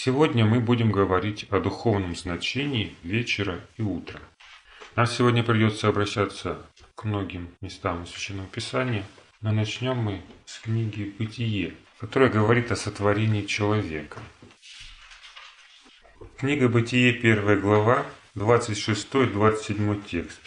Сегодня мы будем говорить о духовном значении вечера и утра. Нам сегодня придется обращаться к многим местам Священного Писания, но начнем мы с книги «Бытие», которая говорит о сотворении человека. Книга «Бытие», первая глава, 26-27 текст.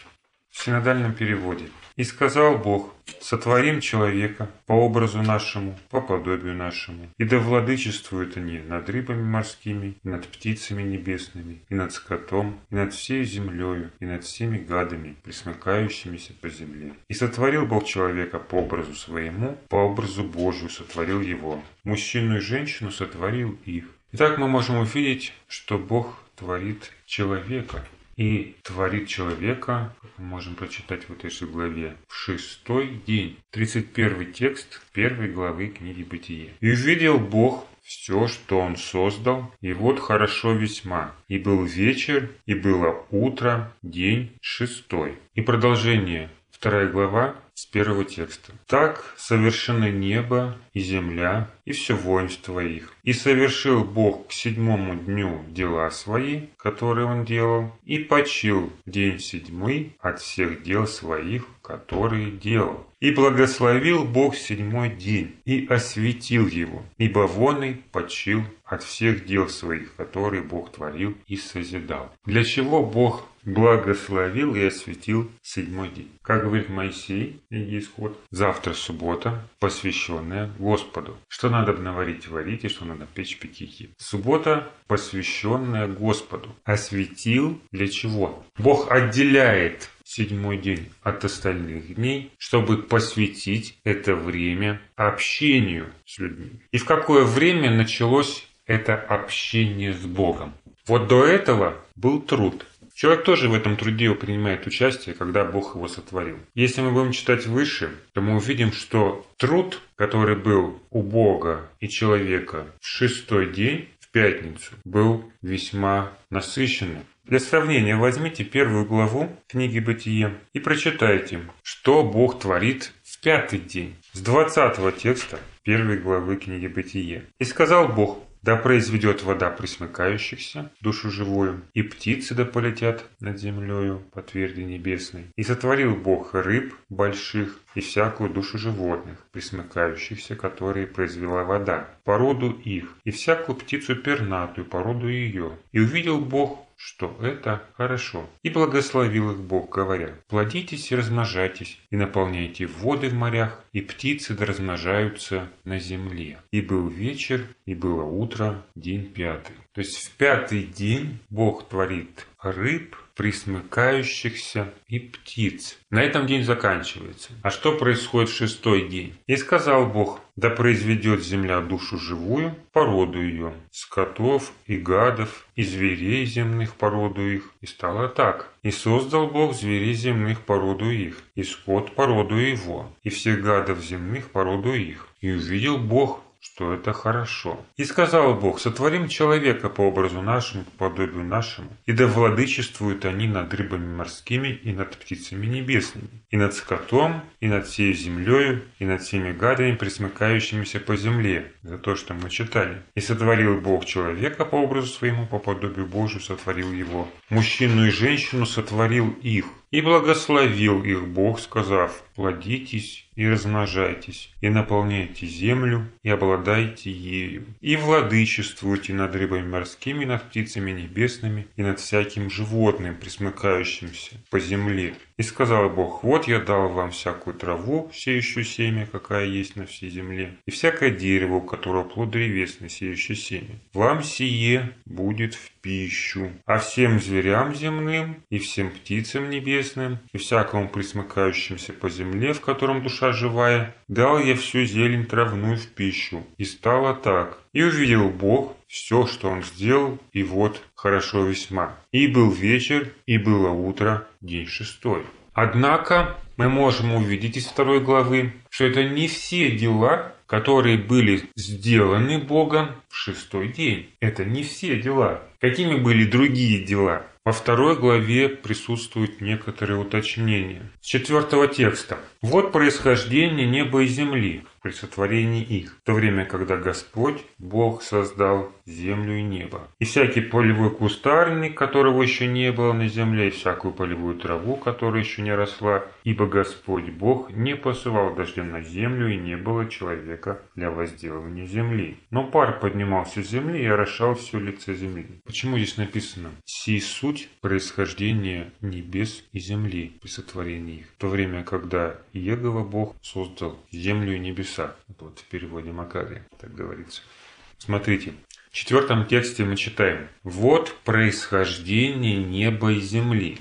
В синодальном переводе – и сказал Бог, сотворим человека по образу нашему, по подобию нашему, и да владычествуют они над рыбами морскими, и над птицами небесными, и над скотом, и над всей землею, и над всеми гадами, присмыкающимися по земле. И сотворил Бог человека по образу своему, по образу Божию сотворил его. Мужчину и женщину сотворил их. Итак, мы можем увидеть, что Бог творит человека и творит человека, мы можем прочитать в этой же главе, в шестой день. 31 текст первой главы книги Бытие. «И увидел Бог все, что он создал, и вот хорошо весьма. И был вечер, и было утро, день шестой». И продолжение Вторая глава с первого текста. «Так совершены небо и земля, и все воинство их. И совершил Бог к седьмому дню дела свои, которые он делал, и почил день седьмый от всех дел своих, которые делал. И благословил Бог седьмой день, и осветил его, ибо вон и почил от всех дел своих, которые Бог творил и созидал. Для чего Бог благословил и осветил седьмой день. Как говорит Моисей, книги Исход, завтра суббота, посвященная Господу. Что надо варить, и что надо печь, пеките. Суббота, посвященная Господу. Осветил для чего? Бог отделяет седьмой день от остальных дней, чтобы посвятить это время общению с людьми. И в какое время началось это общение с Богом? Вот до этого был труд. Человек тоже в этом труде принимает участие, когда Бог его сотворил. Если мы будем читать выше, то мы увидим, что труд, который был у Бога и человека в шестой день, в пятницу, был весьма насыщенным. Для сравнения возьмите первую главу книги Бытие и прочитайте, что Бог творит в пятый день. С 20 текста первой главы книги Бытие. «И сказал Бог, да произведет вода присмыкающихся, душу живую, и птицы да полетят над землею по тверди небесной. И сотворил Бог рыб больших и всякую душу животных, присмыкающихся, которые произвела вода, породу их, и всякую птицу пернатую, породу ее. И увидел Бог, что это хорошо. И благословил их Бог, говоря, «Плодитесь и размножайтесь, и наполняйте воды в морях, и птицы да размножаются на земле». И был вечер, и было утро, день пятый. То есть в пятый день Бог творит рыб, присмыкающихся и птиц. На этом день заканчивается. А что происходит в шестой день? И сказал Бог, да произведет земля душу живую, породу ее, скотов и гадов, и зверей земных породу их. И стало так. И создал Бог зверей земных породу их, и скот породу его, и всех гадов земных породу их. И увидел Бог, что это хорошо. И сказал Бог, сотворим человека по образу нашему, по подобию нашему, и да владычествуют они над рыбами морскими и над птицами небесными, и над скотом, и над всей землею, и над всеми гадами, присмыкающимися по земле, за то, что мы читали. И сотворил Бог человека по образу своему, по подобию Божию сотворил его. Мужчину и женщину сотворил их, и благословил их Бог, сказав, «Плодитесь и размножайтесь, и наполняйте землю, и обладайте ею, и владычествуйте над рыбами морскими, над птицами небесными, и над всяким животным, присмыкающимся по земле, и сказал Бог, вот я дал вам всякую траву, сеющую семя, какая есть на всей земле, и всякое дерево, у которого плод древесный, сеющий семя. Вам сие будет в пищу, а всем зверям земным, и всем птицам небесным, и всякому присмыкающимся по земле, в котором душа живая, дал я всю зелень травную в пищу. И стало так. И увидел Бог все, что он сделал, и вот хорошо весьма. И был вечер, и было утро, день шестой. Однако мы можем увидеть из второй главы, что это не все дела, которые были сделаны Богом в шестой день. Это не все дела. Какими были другие дела? Во второй главе присутствуют некоторые уточнения. С четвертого текста. Вот происхождение неба и земли при сотворении их, в то время, когда Господь, Бог, создал землю и небо. И всякий полевой кустарник, которого еще не было на земле, и всякую полевую траву, которая еще не росла, ибо Господь, Бог, не посылал дождем на землю, и не было человека для возделывания земли. Но пар поднимался с земли и орошал все лице земли. Почему здесь написано «Сей суть происхождения небес и земли при сотворении их», в то время, когда Егова Бог создал землю и небеса. Вот в переводе Макария так говорится. Смотрите, в четвертом тексте мы читаем «Вот происхождение неба и земли».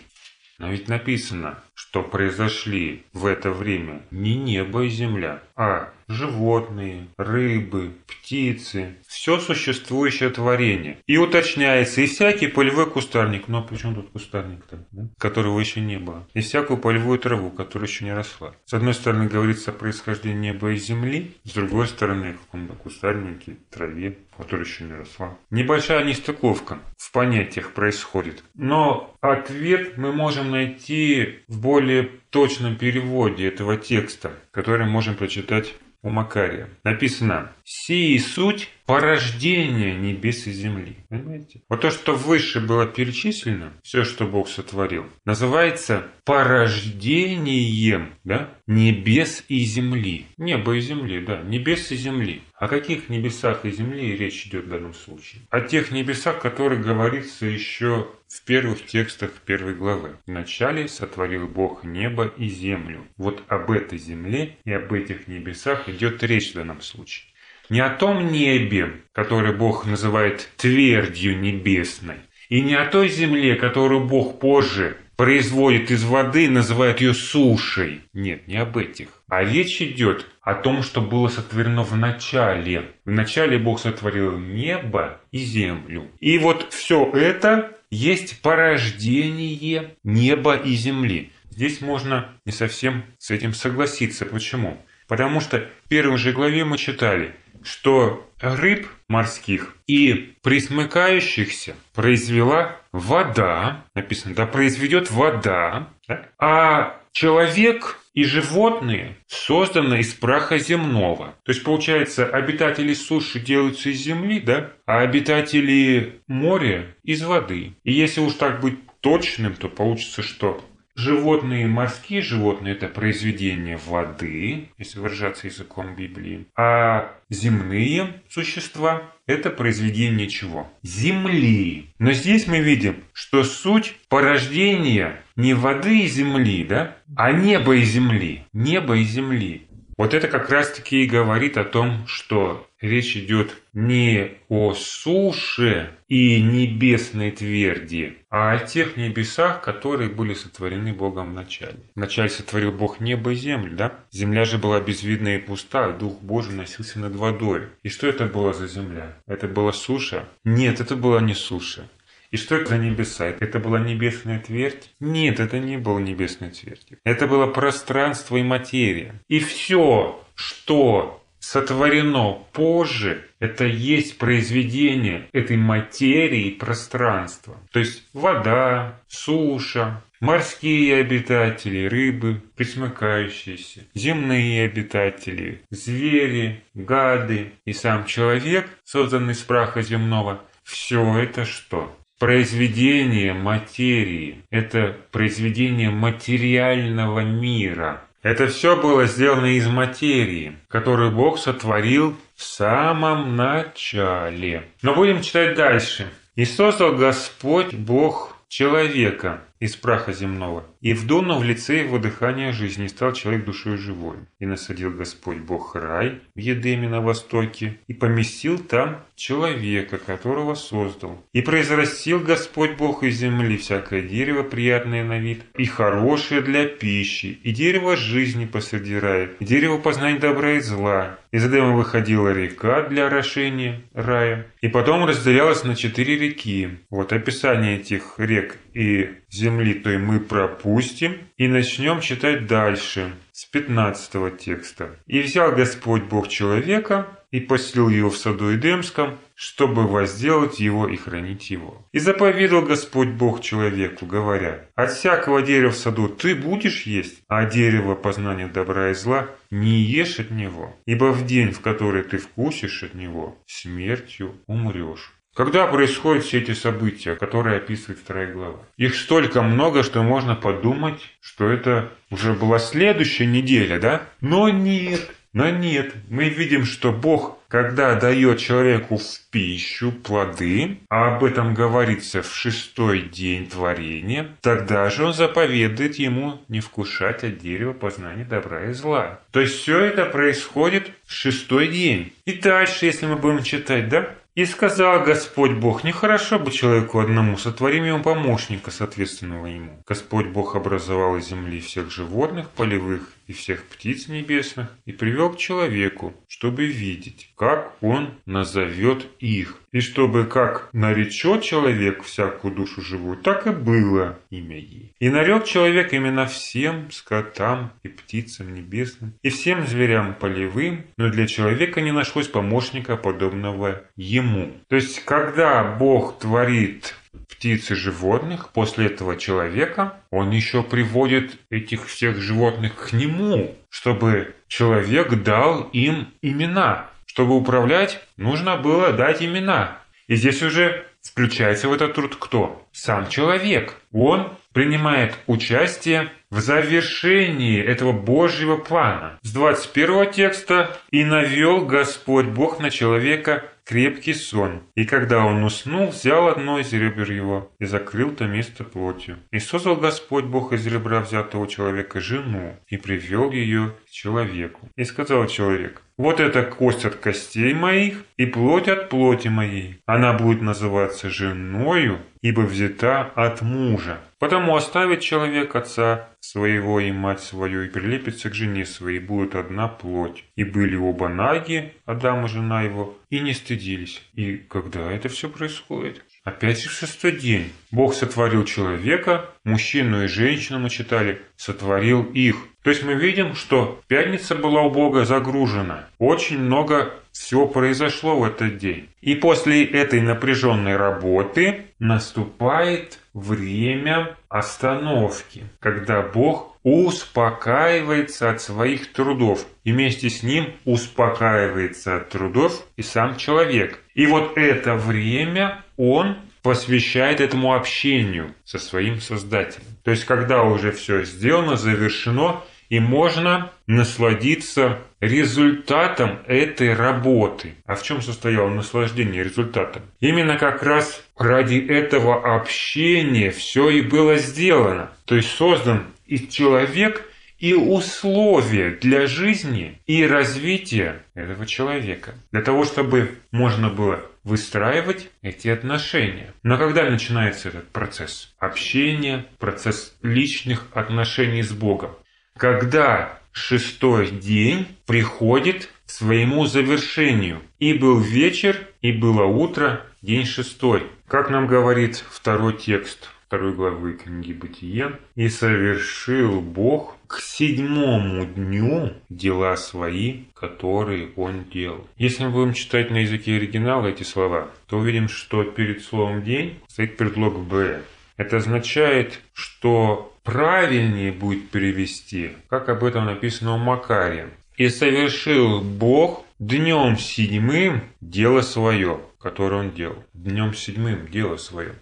Но ведь написано, что произошли в это время не небо и земля, а животные, рыбы, птицы, все существующее творение. И уточняется, и всякий полевой кустарник, но при чем тут кустарник-то, да? которого еще не было, и всякую полевую траву, которая еще не росла. С одной стороны говорится о происхождении неба и земли, с другой стороны о каком-то кустарнике, траве, которая еще не росла. Небольшая нестыковка в понятиях происходит, но ответ мы можем найти в более точном переводе этого текста, который можем прочитать у Макария. Написано «Сии суть порождения небес и земли». Понимаете? Вот то, что выше было перечислено, все, что Бог сотворил, называется порождением да, небес и земли. Небо и земли, да, небес и земли. О каких небесах и земле речь идет в данном случае? О тех небесах, о которых говорится еще в первых текстах первой главы. Вначале сотворил Бог небо и землю. Вот об этой земле и об этих небесах идет речь в данном случае. Не о том небе, которое Бог называет твердью небесной, и не о той земле, которую Бог позже производит из воды, называет ее сушей. Нет, не об этих. А речь идет о том, что было сотворено в начале. В начале Бог сотворил небо и землю. И вот все это есть порождение неба и земли. Здесь можно не совсем с этим согласиться. Почему? Потому что в первой же главе мы читали, что рыб морских и присмыкающихся произвела вода, написано, да произведет вода, да? а человек и животные созданы из праха земного. То есть, получается, обитатели суши делаются из земли, да? А обитатели моря из воды. И если уж так быть точным, то получится, что Животные, морские животные – это произведение воды, если выражаться языком Библии. А земные существа – это произведение чего? Земли. Но здесь мы видим, что суть порождения не воды и земли, да, а неба и земли. Небо и земли. Вот это как раз-таки и говорит о том, что речь идет не о суше и небесной тверди, а о тех небесах, которые были сотворены Богом в начале. Вначале сотворил Бог небо и землю, да? Земля же была безвидная и пуста, Дух Божий носился над водой. И что это было за земля? Это была суша? Нет, это была не суша. И что это за небеса? Это была небесная твердь? Нет, это не было небесной твердью. Это было пространство и материя. И все, что сотворено позже, это есть произведение этой материи и пространства. То есть вода, суша, морские обитатели, рыбы, присмыкающиеся, земные обитатели, звери, гады и сам человек, созданный из праха земного. Все это что? Произведение материи, это произведение материального мира. Это все было сделано из материи, которую Бог сотворил в самом начале. Но будем читать дальше. «И создал Господь Бог человека из праха земного, и вдунул в лице его дыхание жизни, стал человек душой живой. И насадил Господь Бог рай в Едеме на востоке, и поместил там человека, которого создал. И произрастил Господь Бог из земли всякое дерево, приятное на вид, и хорошее для пищи, и дерево жизни посреди рая, и дерево познания добра и зла. Из Эдема выходила река для орошения рая, и потом разделялась на четыре реки. Вот описание этих рек и земли, то и мы пропустим опустим и начнем читать дальше, с 15 текста. «И взял Господь Бог человека, и поселил его в саду Эдемском, чтобы возделать его и хранить его. И заповедал Господь Бог человеку, говоря, «От всякого дерева в саду ты будешь есть, а дерево познания добра и зла не ешь от него, ибо в день, в который ты вкусишь от него, смертью умрешь». Когда происходят все эти события, которые описывает вторая глава? Их столько много, что можно подумать, что это уже была следующая неделя, да? Но нет, но нет, мы видим, что Бог, когда дает человеку в пищу плоды, а об этом говорится в шестой день творения, тогда же он заповедует ему не вкушать от дерева познания добра и зла. То есть все это происходит в шестой день. И дальше, если мы будем читать, да, и сказал Господь Бог, нехорошо бы человеку одному, сотворим ему помощника, соответственного ему. Господь Бог образовал из земли всех животных полевых и всех птиц небесных и привел к человеку, чтобы видеть, как он назовет их, и чтобы как наречет человек всякую душу живую, так и было имя ей. И нарек человек именно всем скотам и птицам небесным, и всем зверям полевым, но для человека не нашлось помощника, подобного ему. То есть, когда Бог творит птиц и животных, после этого человека, он еще приводит этих всех животных к нему, чтобы человек дал им имена. Чтобы управлять, нужно было дать имена. И здесь уже включается в этот труд кто? Сам человек. Он принимает участие в завершении этого Божьего плана. С 21 текста «И навел Господь Бог на человека крепкий сон. И когда он уснул, взял одно из ребер его и закрыл то место плотью. И создал Господь Бог из ребра взятого человека жену и привел ее к человеку. И сказал человек, вот это кость от костей моих и плоть от плоти моей. Она будет называться женою, ибо взята от мужа. Потому оставит человек отца своего и мать свою, и прилепится к жене своей, будет одна плоть. И были оба наги, Адам и жена его, и не стыдились. И когда это все происходит? Опять в шестой день. Бог сотворил человека, мужчину и женщину, мы читали, сотворил их. То есть мы видим, что пятница была у Бога загружена. Очень много всего произошло в этот день. И после этой напряженной работы наступает время остановки, когда Бог успокаивается от своих трудов. И вместе с ним успокаивается от трудов и сам человек. И вот это время он посвящает этому общению со своим Создателем. То есть, когда уже все сделано, завершено, и можно насладиться результатом этой работы. А в чем состояло наслаждение результатом? Именно как раз ради этого общения все и было сделано. То есть создан и человек, и условия для жизни и развития этого человека. Для того, чтобы можно было выстраивать эти отношения. Но когда начинается этот процесс? Общения, процесс личных отношений с Богом когда шестой день приходит к своему завершению. И был вечер, и было утро, день шестой. Как нам говорит второй текст второй главы книги Бытия. «И совершил Бог к седьмому дню дела свои, которые Он делал». Если мы будем читать на языке оригинала эти слова, то увидим, что перед словом «день» стоит предлог «б». Это означает, что правильнее будет перевести, как об этом написано у Макария. «И совершил Бог днем седьмым дело свое, которое он делал». Днем седьмым дело свое.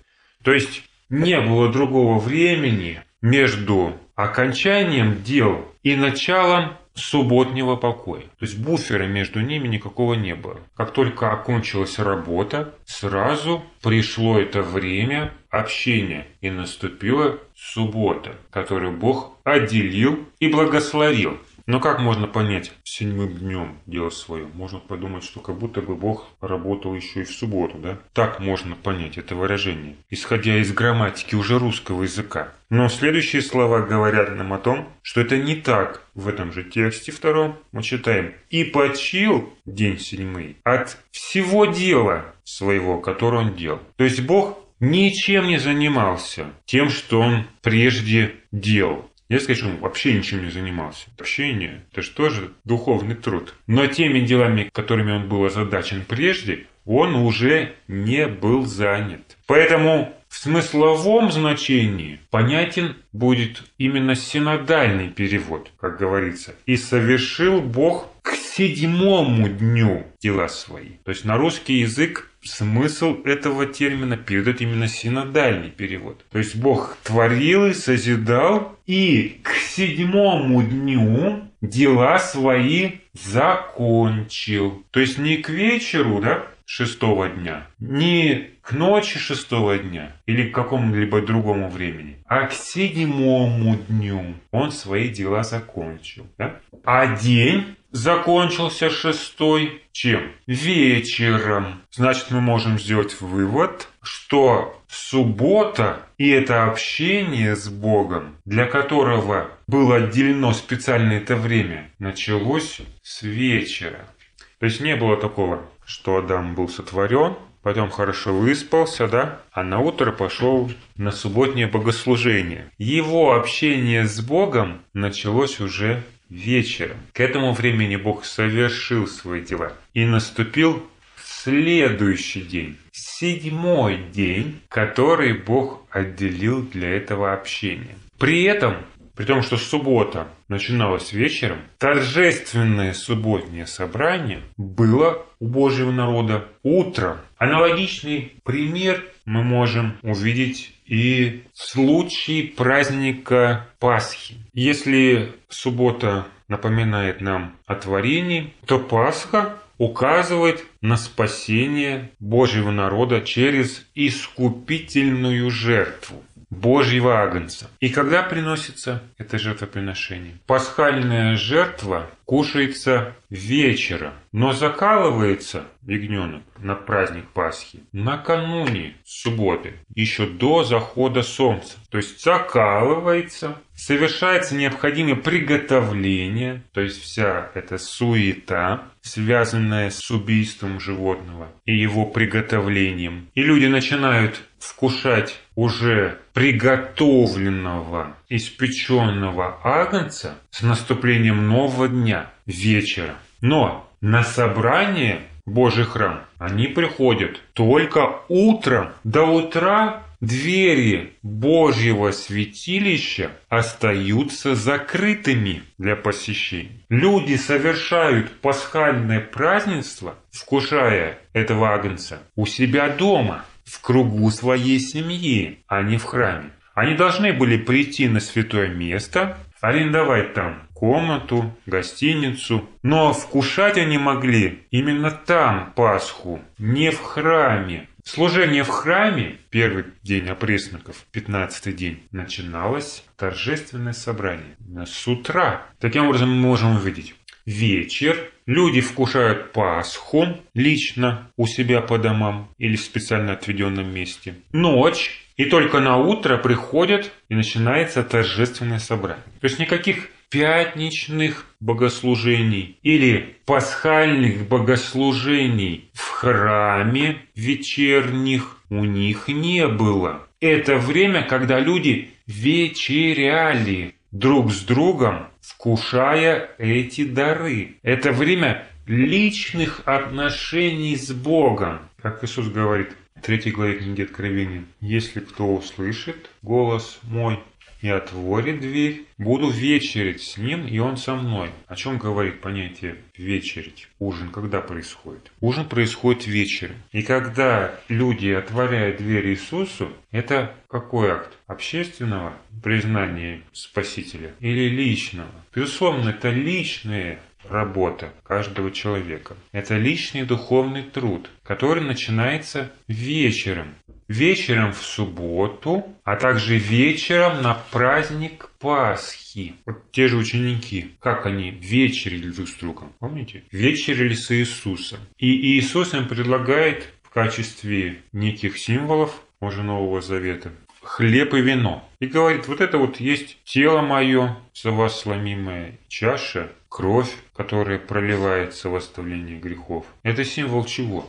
То есть не было другого времени между окончанием дел и началом субботнего покоя. То есть буфера между ними никакого не было. Как только окончилась работа, сразу пришло это время общения и наступила суббота, которую Бог отделил и благословил. Но как можно понять седьмым днем дело свое? Можно подумать, что как будто бы Бог работал еще и в субботу, да? Так можно понять это выражение, исходя из грамматики уже русского языка. Но следующие слова говорят нам о том, что это не так. В этом же тексте втором мы читаем «И почил день седьмый от всего дела своего, которое он делал». То есть Бог ничем не занимался тем, что он прежде делал. Я скажу, что он вообще ничем не занимался. Общение – это же тоже духовный труд. Но теми делами, которыми он был озадачен прежде, он уже не был занят. Поэтому в смысловом значении понятен будет именно синодальный перевод, как говорится. «И совершил Бог к седьмому дню дела свои». То есть на русский язык смысл этого термина передает именно синодальный перевод. То есть Бог творил и созидал, и к седьмому дню дела свои закончил. То есть не к вечеру, да, шестого дня, не к ночи шестого дня или к какому-либо другому времени, а к седьмому дню он свои дела закончил. Да? А день закончился шестой чем? Вечером. Значит, мы можем сделать вывод, что суббота и это общение с Богом, для которого было отделено специальное это время, началось с вечера. То есть не было такого, что Адам был сотворен, потом хорошо выспался, да, а на утро пошел на субботнее богослужение. Его общение с Богом началось уже вечером. К этому времени Бог совершил свои дела. И наступил следующий день, седьмой день, который Бог отделил для этого общения. При этом при том, что суббота начиналась вечером, торжественное субботнее собрание было у Божьего народа утром. Аналогичный пример мы можем увидеть и в случае праздника Пасхи. Если суббота напоминает нам о творении, то Пасха указывает на спасение Божьего народа через искупительную жертву. Божьего Агнца. И когда приносится это жертвоприношение? Пасхальная жертва кушается вечером, но закалывается ягненок на праздник Пасхи накануне субботы, еще до захода солнца. То есть закалывается, совершается необходимое приготовление, то есть вся эта суета, связанная с убийством животного и его приготовлением. И люди начинают вкушать уже приготовленного, испеченного агнца с наступлением нового дня, вечера. Но на собрание Божий храм они приходят только утром. До утра двери Божьего святилища остаются закрытыми для посещения. Люди совершают пасхальное празднество, вкушая этого агнца, у себя дома – в кругу своей семьи, а не в храме. Они должны были прийти на святое место, арендовать там комнату, гостиницу. Но вкушать они могли именно там Пасху, не в храме. Служение в храме, первый день опресноков, пятнадцатый день, начиналось торжественное собрание с утра. Таким образом мы можем увидеть вечер, Люди вкушают Пасху лично у себя по домам или в специально отведенном месте. Ночь. И только на утро приходят и начинается торжественное собрание. То есть никаких пятничных богослужений или пасхальных богослужений в храме вечерних у них не было. Это время, когда люди вечеряли друг с другом вкушая эти дары. Это время личных отношений с Богом. Как Иисус говорит в 3 главе книги Откровения. «Если кто услышит голос мой и отворит дверь, буду вечерить с ним, и он со мной. О чем говорит понятие вечерить? Ужин когда происходит? Ужин происходит вечером. И когда люди отворяют дверь Иисусу, это какой акт? Общественного признания Спасителя или личного? Безусловно, это личные работа каждого человека. Это личный духовный труд, который начинается вечером вечером в субботу, а также вечером на праздник Пасхи. Вот те же ученики, как они вечерили друг с другом, помните? Вечерили с Иисусом. И Иисус им предлагает в качестве неких символов, уже Нового Завета, хлеб и вино. И говорит, вот это вот есть тело мое, за вас сломимая чаша, кровь, которая проливается в оставлении грехов. Это символ чего?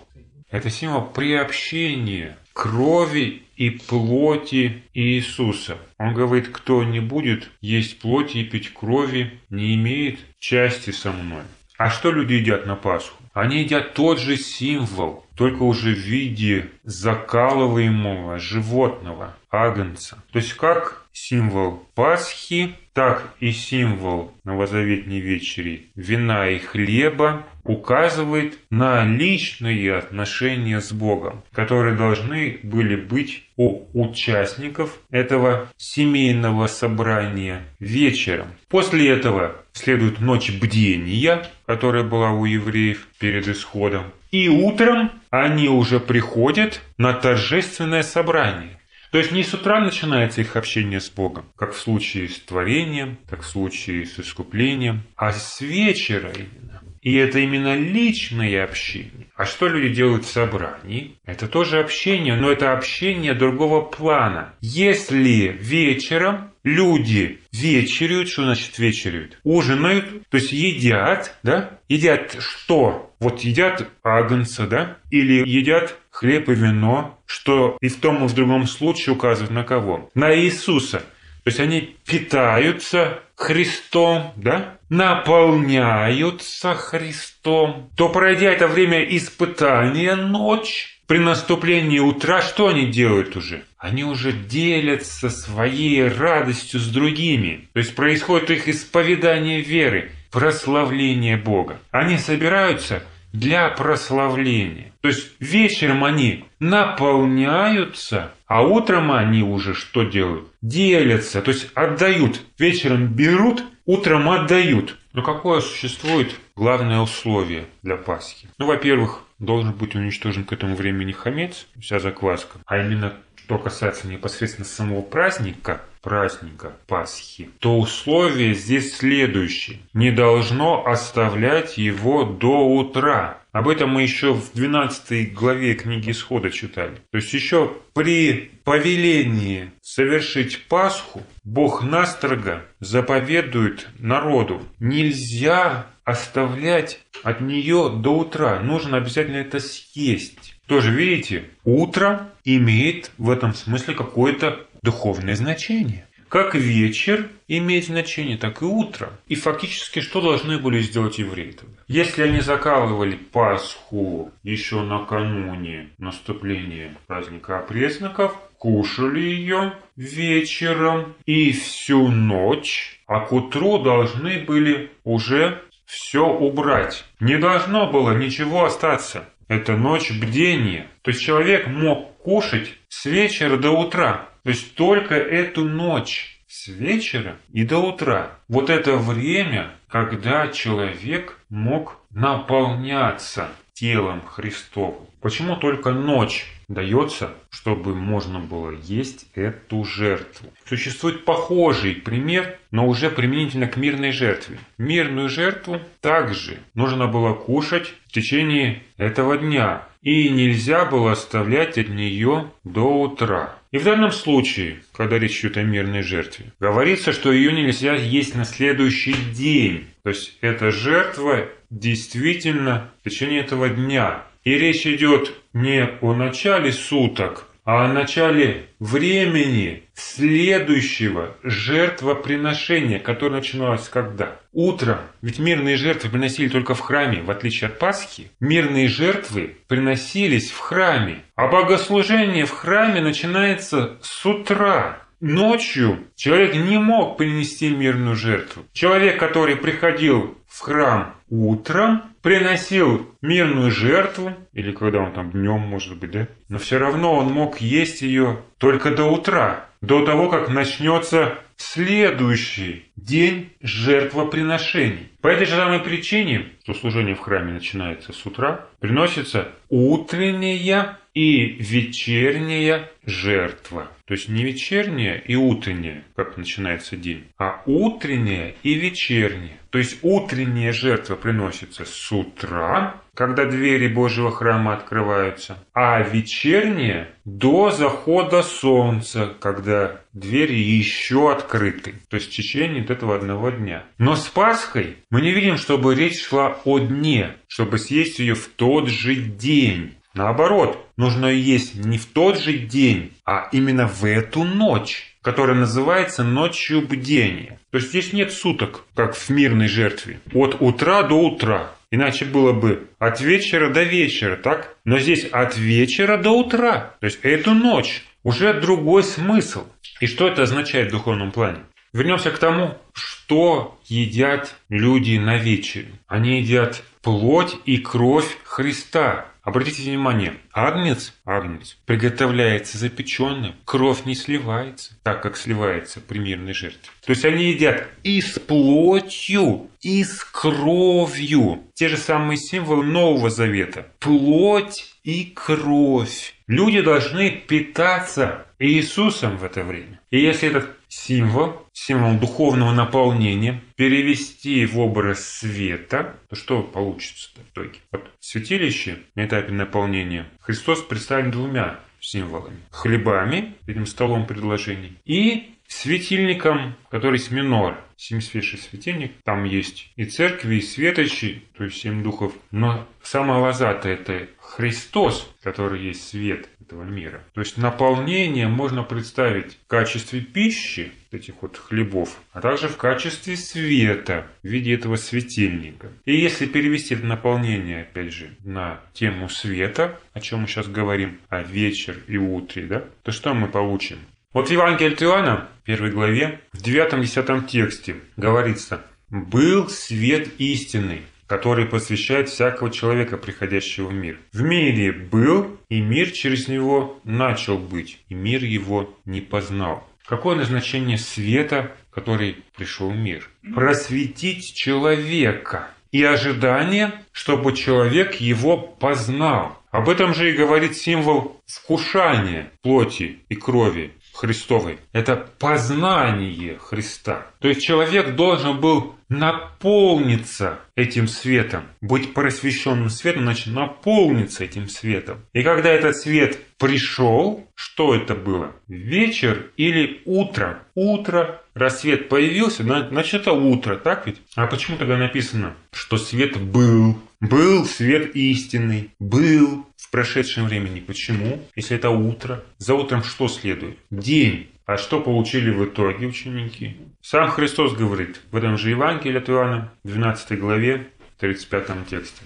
Это символ приобщения крови и плоти Иисуса. Он говорит, кто не будет есть плоти и пить крови, не имеет части со мной. А что люди едят на Пасху? Они едят тот же символ, только уже в виде закалываемого животного, агнца. То есть как символ Пасхи, так и символ новозаветней вечери вина и хлеба указывает на личные отношения с Богом, которые должны были быть у участников этого семейного собрания вечером. После этого следует ночь бдения, которая была у евреев перед исходом. И утром они уже приходят на торжественное собрание. То есть не с утра начинается их общение с Богом, как в случае с творением, так в случае с искуплением, а с вечера именно. И это именно личное общение. А что люди делают в собрании? Это тоже общение, но это общение другого плана. Если вечером люди вечеряют, что значит вечеряют? Ужинают, то есть едят, да? Едят что? Вот едят агнца, да? Или едят хлеб и вино, что и в том, и в другом случае указывает на кого? На Иисуса. То есть они питаются Христом, да? наполняются Христом, то пройдя это время испытания ночь, при наступлении утра что они делают уже? Они уже делятся своей радостью с другими. То есть происходит их исповедание веры, прославление Бога. Они собираются для прославления. То есть вечером они наполняются, а утром они уже что делают? Делятся, то есть отдают. Вечером берут, утром отдают. Но какое существует главное условие для Пасхи? Ну, во-первых, должен быть уничтожен к этому времени хамец, вся закваска. А именно, что касается непосредственно самого праздника, праздника Пасхи, то условие здесь следующее. Не должно оставлять его до утра. Об этом мы еще в 12 главе книги Исхода читали. То есть еще при повелении совершить Пасху Бог настрого заповедует народу. Нельзя оставлять от нее до утра. Нужно обязательно это съесть. Тоже видите, утро имеет в этом смысле какое-то духовное значение. Как вечер имеет значение, так и утро. И фактически что должны были сделать евреи тогда? Если они закалывали Пасху еще накануне наступления праздника опресноков, кушали ее вечером и всю ночь, а к утру должны были уже все убрать. Не должно было ничего остаться. Это ночь бдения. То есть человек мог кушать с вечера до утра. То есть только эту ночь с вечера и до утра. Вот это время, когда человек мог наполняться телом Христовым. Почему только ночь дается, чтобы можно было есть эту жертву? Существует похожий пример, но уже применительно к мирной жертве. Мирную жертву также нужно было кушать в течение этого дня. И нельзя было оставлять от нее до утра. И в данном случае, когда речь идет о мирной жертве, говорится, что ее нельзя есть на следующий день. То есть эта жертва действительно в течение этого дня. И речь идет не о начале суток, а о начале времени следующего жертвоприношения, которое начиналось когда? Утром. Ведь мирные жертвы приносили только в храме, в отличие от Пасхи. Мирные жертвы приносились в храме, а богослужение в храме начинается с утра. Ночью человек не мог принести мирную жертву. Человек, который приходил в храм утром, приносил мирную жертву, или когда он там днем, может быть, да, но все равно он мог есть ее только до утра, до того, как начнется следующий день жертвоприношений. По этой же самой причине, что служение в храме начинается с утра, приносится утренняя и вечерняя жертва. То есть не вечерняя и утренняя, как начинается день, а утренняя и вечерняя. То есть утренняя жертва приносится с утра, когда двери Божьего храма открываются, а вечерняя до захода солнца, когда двери еще открыты. То есть в течение этого одного дня. Но с Пасхой мы не видим, чтобы речь шла о дне, чтобы съесть ее в тот же день Наоборот, нужно есть не в тот же день, а именно в эту ночь, которая называется ночью бдения. То есть здесь нет суток, как в мирной жертве. От утра до утра. Иначе было бы от вечера до вечера, так? Но здесь от вечера до утра. То есть эту ночь. Уже другой смысл. И что это означает в духовном плане? Вернемся к тому, что едят люди на вечере. Они едят плоть и кровь Христа. Обратите внимание, агнец, агнец приготовляется запеченным, кровь не сливается, так как сливается при мирной жертве. То есть они едят и с плотью, и с кровью. Те же самые символы Нового Завета. Плоть и кровь. Люди должны питаться Иисусом в это время. И если этот символ, символ духовного наполнения, перевести в образ света, то что получится в итоге? Вот святилище на этапе наполнения Христос представлен двумя символами. Хлебами, этим столом предложений, и светильником, который с минор, семисвечный светильник. Там есть и церкви, и светочи, то есть семь духов. Но самое лозатое это Христос, который есть свет этого мира. То есть наполнение можно представить в качестве пищи, этих вот хлебов, а также в качестве света в виде этого светильника. И если перевести это наполнение, опять же, на тему света, о чем мы сейчас говорим, о вечер и утре, да, то что мы получим? Вот в Евангелии от Иоанна, первой главе, в 9-10 тексте говорится «Был свет истинный, который посвящает всякого человека, приходящего в мир. В мире был, и мир через него начал быть, и мир его не познал». Какое назначение света, который пришел в мир? Просветить человека и ожидание, чтобы человек его познал. Об этом же и говорит символ вкушания плоти и крови Христовой. Это познание Христа. То есть человек должен был наполниться этим светом, быть просвещенным светом, значит наполниться этим светом. И когда этот свет пришел, что это было? Вечер или утро? Утро, рассвет появился, значит это утро, так ведь? А почему тогда написано, что свет был? Был свет истинный, был в прошедшем времени. Почему? Если это утро. За утром что следует? День. А что получили в итоге ученики? Сам Христос говорит в этом же Евангелии от Иоанна, 12 главе, 35 тексте.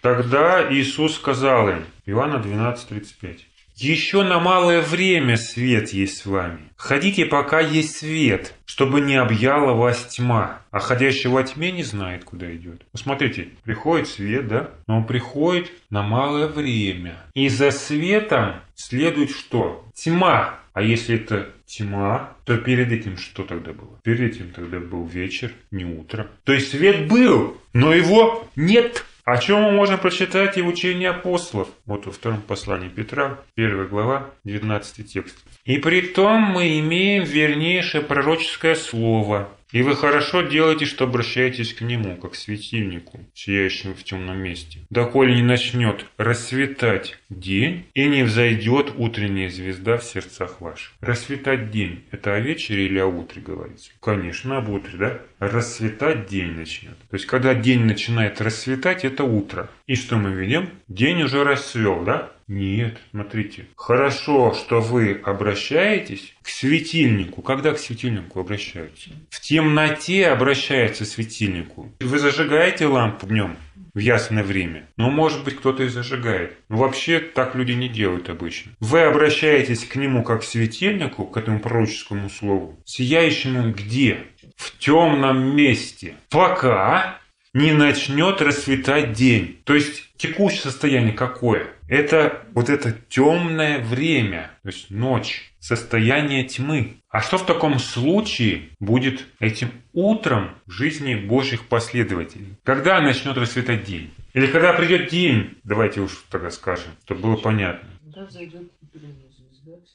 Тогда Иисус сказал им, Иоанна 12:35, еще на малое время свет есть с вами. Ходите, пока есть свет, чтобы не объяла вас тьма. А ходящий во тьме не знает, куда идет. Ну, смотрите, приходит свет, да? Но он приходит на малое время. И за светом следует что? Тьма. А если это тьма, то перед этим что тогда было? Перед этим тогда был вечер, не утро. То есть свет был, но его нет. О чем мы можем прочитать и в учении апостолов? Вот во втором послании Петра, первая глава, 19 текст. «И при том мы имеем вернейшее пророческое слово, и вы хорошо делаете, что обращаетесь к нему, как к светильнику, сияющему в темном месте. Доколе не начнет расцветать день, и не взойдет утренняя звезда в сердцах ваших. Расцветать день – это о вечере или о утре говорится? Конечно, об утре, да? Расцветать день начнет. То есть, когда день начинает расцветать, это утро. И что мы видим? День уже расцвел, да? Нет, смотрите. Хорошо, что вы обращаетесь к светильнику. Когда к светильнику обращаются? В темноте обращается к светильнику. Вы зажигаете лампу днем в ясное время. Ну, может быть, кто-то и зажигает. Но вообще так люди не делают обычно. Вы обращаетесь к нему как к светильнику, к этому пророческому слову, сияющему где? В темном месте. Пока не начнет расцветать день. То есть текущее состояние какое? Это вот это темное время, то есть ночь, состояние тьмы. А что в таком случае будет этим утром в жизни Божьих последователей? Когда начнет расцветать день? Или когда придет день? Давайте уж тогда скажем, чтобы было понятно.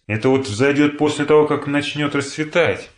Это вот взойдет после того, как начнет расцветать.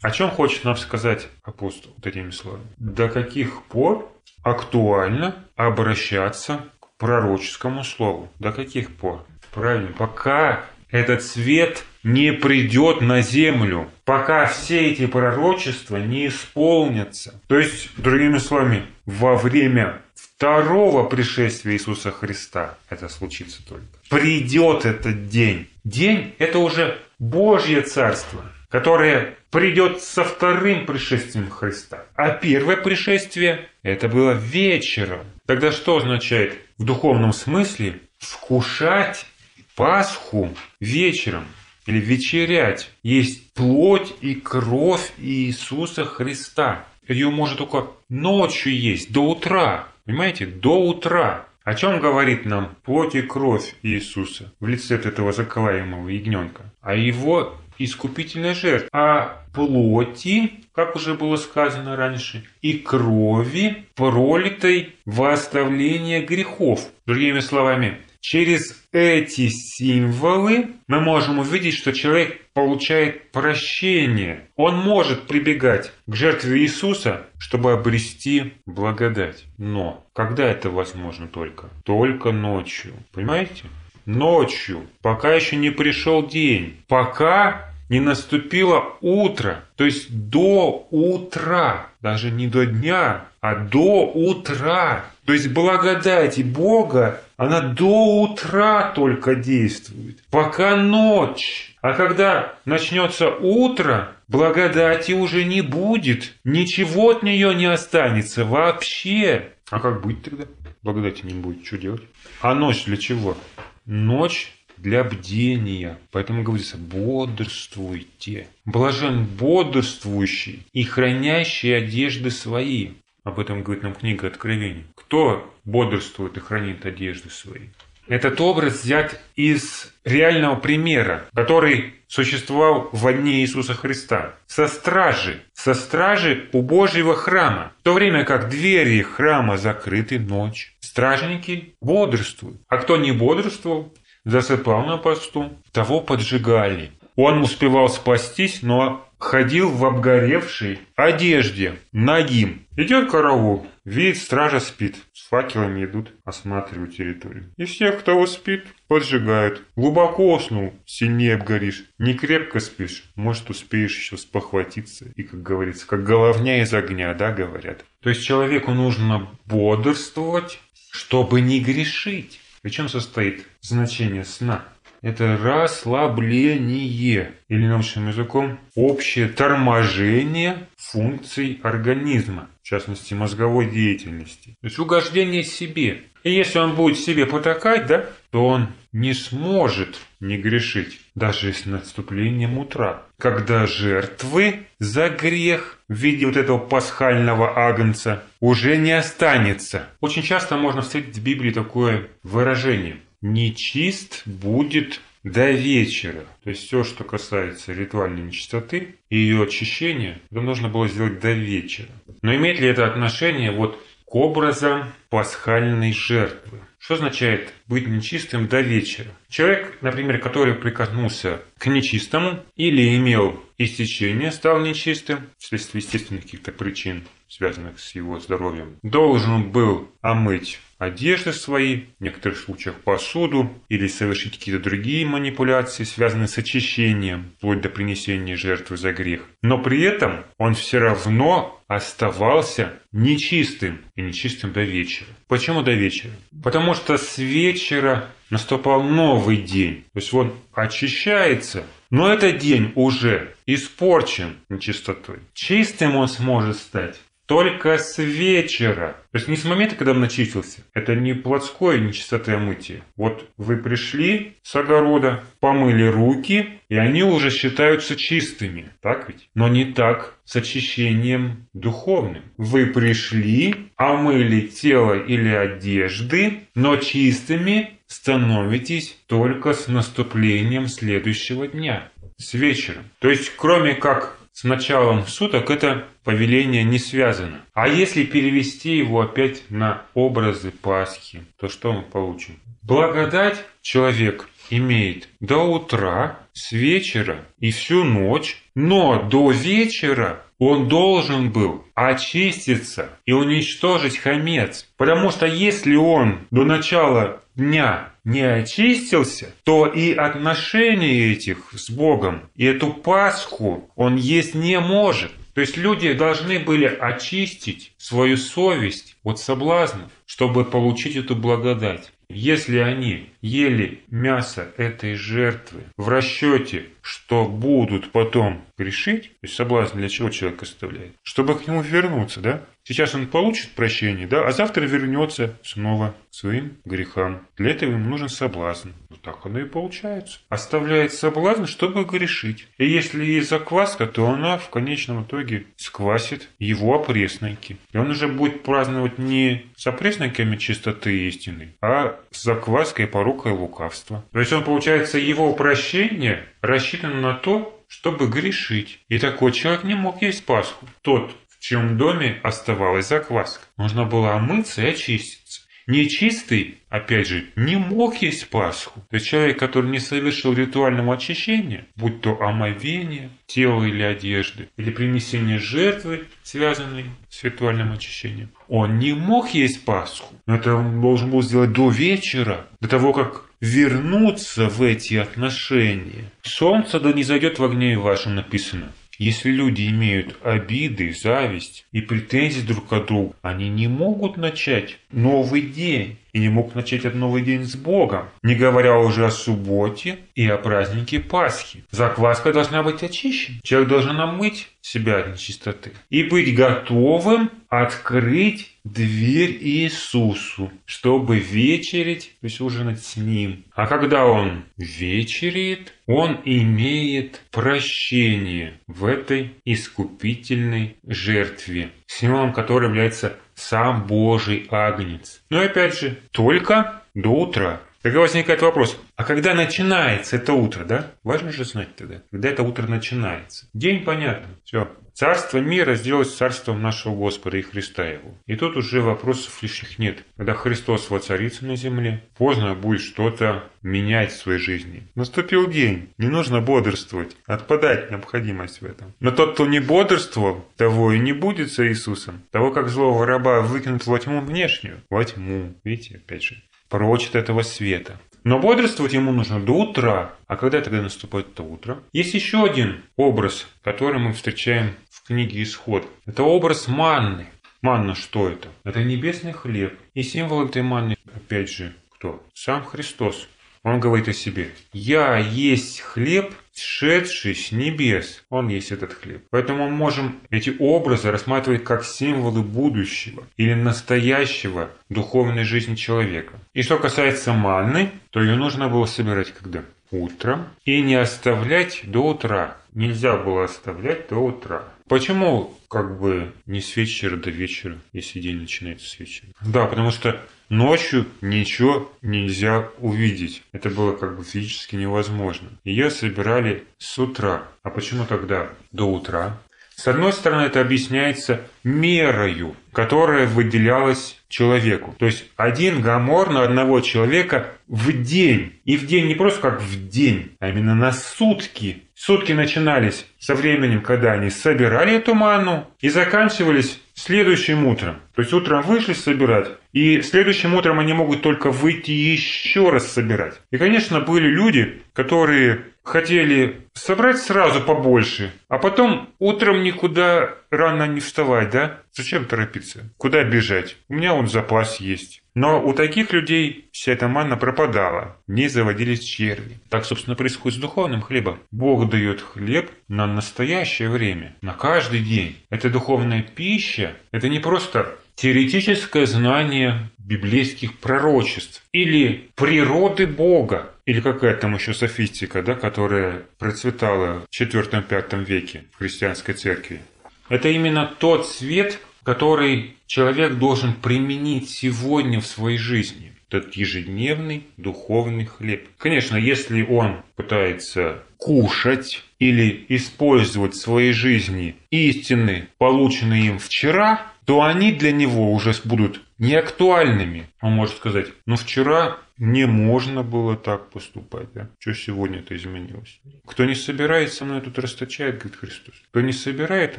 О чем хочет нам сказать апостол вот этими словами? До каких пор актуально обращаться пророческому слову? До каких пор? Правильно, пока этот свет не придет на землю, пока все эти пророчества не исполнятся. То есть, другими словами, во время второго пришествия Иисуса Христа это случится только. Придет этот день. День – это уже Божье Царство, которое придет со вторым пришествием Христа. А первое пришествие – это было вечером. Тогда что означает в духовном смысле вкушать Пасху вечером? или вечерять, есть плоть и кровь Иисуса Христа. Ее можно только ночью есть, до утра. Понимаете? До утра. О чем говорит нам плоть и кровь Иисуса в лице этого заколаемого ягненка? О его искупительной жертве. О плоти, как уже было сказано раньше, и крови, пролитой во оставление грехов. Другими словами, Через эти символы мы можем увидеть, что человек получает прощение. Он может прибегать к жертве Иисуса, чтобы обрести благодать. Но когда это возможно только? Только ночью. Понимаете? Ночью, пока еще не пришел день, пока не наступило утро, то есть до утра, даже не до дня, а до утра. То есть благодать Бога, она до утра только действует, пока ночь. А когда начнется утро, благодати уже не будет, ничего от нее не останется вообще. А как быть тогда? Благодати не будет, что делать? А ночь для чего? Ночь для бдения. Поэтому говорится, бодрствуйте. Блажен бодрствующий и хранящий одежды свои. Об этом говорит нам книга Откровений. Кто бодрствует и хранит одежды свои? Этот образ взят из реального примера, который существовал в дне Иисуса Христа. Со стражи, со стражи у Божьего храма. В то время как двери храма закрыты ночь, стражники бодрствуют. А кто не бодрствовал, засыпал на посту, того поджигали. Он успевал спастись, но ходил в обгоревшей одежде, нагим. Идет караул, видит, стража спит. С факелами идут, осматривают территорию. И всех, кто спит, поджигают. Глубоко уснул, сильнее обгоришь. Не крепко спишь, может успеешь еще спохватиться. И, как говорится, как головня из огня, да, говорят. То есть человеку нужно бодрствовать, чтобы не грешить. В чем состоит значение сна? Это расслабление, или научным языком общее торможение функций организма, в частности мозговой деятельности. То есть угождение себе. И если он будет себе потакать, да, то он не сможет не грешить, даже с наступлением утра, когда жертвы за грех в виде вот этого пасхального агнца уже не останется. Очень часто можно встретить в Библии такое выражение «нечист будет до вечера. То есть все, что касается ритуальной нечистоты и ее очищения, это нужно было сделать до вечера. Но имеет ли это отношение вот к образам пасхальной жертвы? Что означает быть нечистым до вечера? Человек, например, который прикоснулся к нечистому или имел истечение, стал нечистым вследствие естественных каких-то причин, связанных с его здоровьем, должен был омыть одежды свои, в некоторых случаях посуду или совершить какие-то другие манипуляции, связанные с очищением, вплоть до принесения жертвы за грех. Но при этом он все равно оставался нечистым и нечистым до вечера. Почему до вечера? Потому что с вечера наступал новый день. То есть он очищается, но этот день уже испорчен нечистотой. Чистым он сможет стать только с вечера. То есть не с момента, когда он начистился. Это не плотское нечистотое мытье. Вот вы пришли с огорода, помыли руки, и они уже считаются чистыми. Так ведь? Но не так с очищением духовным. Вы пришли, омыли тело или одежды, но чистыми становитесь только с наступлением следующего дня, с вечером. То есть, кроме как с началом суток это повеление не связано. А если перевести его опять на образы Пасхи, то что мы получим? Благодать человек имеет до утра, с вечера и всю ночь, но до вечера он должен был очиститься и уничтожить хамец. Потому что если он до начала дня не очистился, то и отношения этих с Богом, и эту Пасху он есть не может. То есть люди должны были очистить свою совесть от соблазнов, чтобы получить эту благодать. Если они ели мясо этой жертвы в расчете, что будут потом грешить, то есть соблазн для чего человек оставляет? Чтобы к нему вернуться, да? Сейчас он получит прощение, да, а завтра вернется снова к своим грехам. Для этого ему нужен соблазн. Вот так оно и получается. Оставляет соблазн, чтобы грешить. И если есть закваска, то она в конечном итоге сквасит его опресненьки. И он уже будет праздновать не с опресненьками чистоты истины, а с закваской порока и лукавства. То есть он, получается, его прощение рассчитано на то, чтобы грешить. И такой человек не мог есть Пасху. Тот, в чьем доме оставалась закваска. Нужно было омыться и очиститься. Нечистый, опять же, не мог есть Пасху. То есть человек, который не совершил ритуального очищения, будь то омовение тела или одежды, или принесение жертвы, связанной с ритуальным очищением, он не мог есть Пасху. Но это он должен был сделать до вечера, до того, как вернуться в эти отношения. Солнце да не зайдет в огне вашем написано. Если люди имеют обиды, зависть и претензии друг к другу, они не могут начать новый день и не могут начать этот новый день с Богом, не говоря уже о субботе и о празднике Пасхи. Закваска должна быть очищена. Человек должен омыть себя от нечистоты и быть готовым открыть дверь Иисусу, чтобы вечерить, то есть ужинать с Ним. А когда Он вечерит, Он имеет прощение в этой искупительной жертве, символом которой является сам Божий Агнец. Но опять же, только до утра. Тогда возникает вопрос, а когда начинается это утро, да? Важно же знать тогда, когда это утро начинается. День понятно, все. Царство мира сделать царством нашего Господа и Христа Его. И тут уже вопросов лишних нет. Когда Христос воцарится на земле, поздно будет что-то менять в своей жизни. Наступил день, не нужно бодрствовать, отпадать необходимость в этом. Но тот, кто не бодрствовал, того и не будет за Иисусом. Того, как злого раба выкинут во тьму внешнюю, во тьму, видите, опять же, прочит этого света. Но бодрствовать ему нужно до утра. А когда тогда наступает это утро? Есть еще один образ, который мы встречаем в книге Исход. Это образ манны. Манна что это? Это небесный хлеб. И символ этой манны, опять же, кто? Сам Христос. Он говорит о себе. «Я есть хлеб, сшедший с небес». Он есть этот хлеб. Поэтому мы можем эти образы рассматривать как символы будущего или настоящего духовной жизни человека. И что касается манны, то ее нужно было собирать когда? Утром. И не оставлять до утра. Нельзя было оставлять до утра. Почему как бы не с вечера до вечера, если день начинается с вечера? Да, потому что Ночью ничего нельзя увидеть. Это было как бы физически невозможно. Ее собирали с утра. А почему тогда до утра? С одной стороны, это объясняется мерою, которая выделялась человеку. То есть один гамор на одного человека в день. И в день не просто как в день, а именно на сутки. Сутки начинались со временем, когда они собирали эту ману, и заканчивались следующим утром. То есть утром вышли собирать, и следующим утром они могут только выйти еще раз собирать. И, конечно, были люди, которые хотели собрать сразу побольше, а потом утром никуда рано не вставать, да? Зачем торопиться? Куда бежать? У меня он запас есть. Но у таких людей вся эта манна пропадала, не заводились черви. Так, собственно, происходит с духовным хлебом. Бог дает хлеб на настоящее время, на каждый день. Это духовная пища, это не просто теоретическое знание библейских пророчеств или природы Бога, или какая там еще софистика, да, которая процветала в IV-V веке в христианской церкви. Это именно тот свет, который человек должен применить сегодня в своей жизни. Этот ежедневный духовный хлеб. Конечно, если он пытается кушать или использовать в своей жизни истины, полученные им вчера, то они для него уже будут неактуальными. Он может сказать, ну вчера не можно было так поступать, да? Что сегодня-то изменилось? Кто не собирает со мной, тут расточает, говорит Христос. Кто не собирает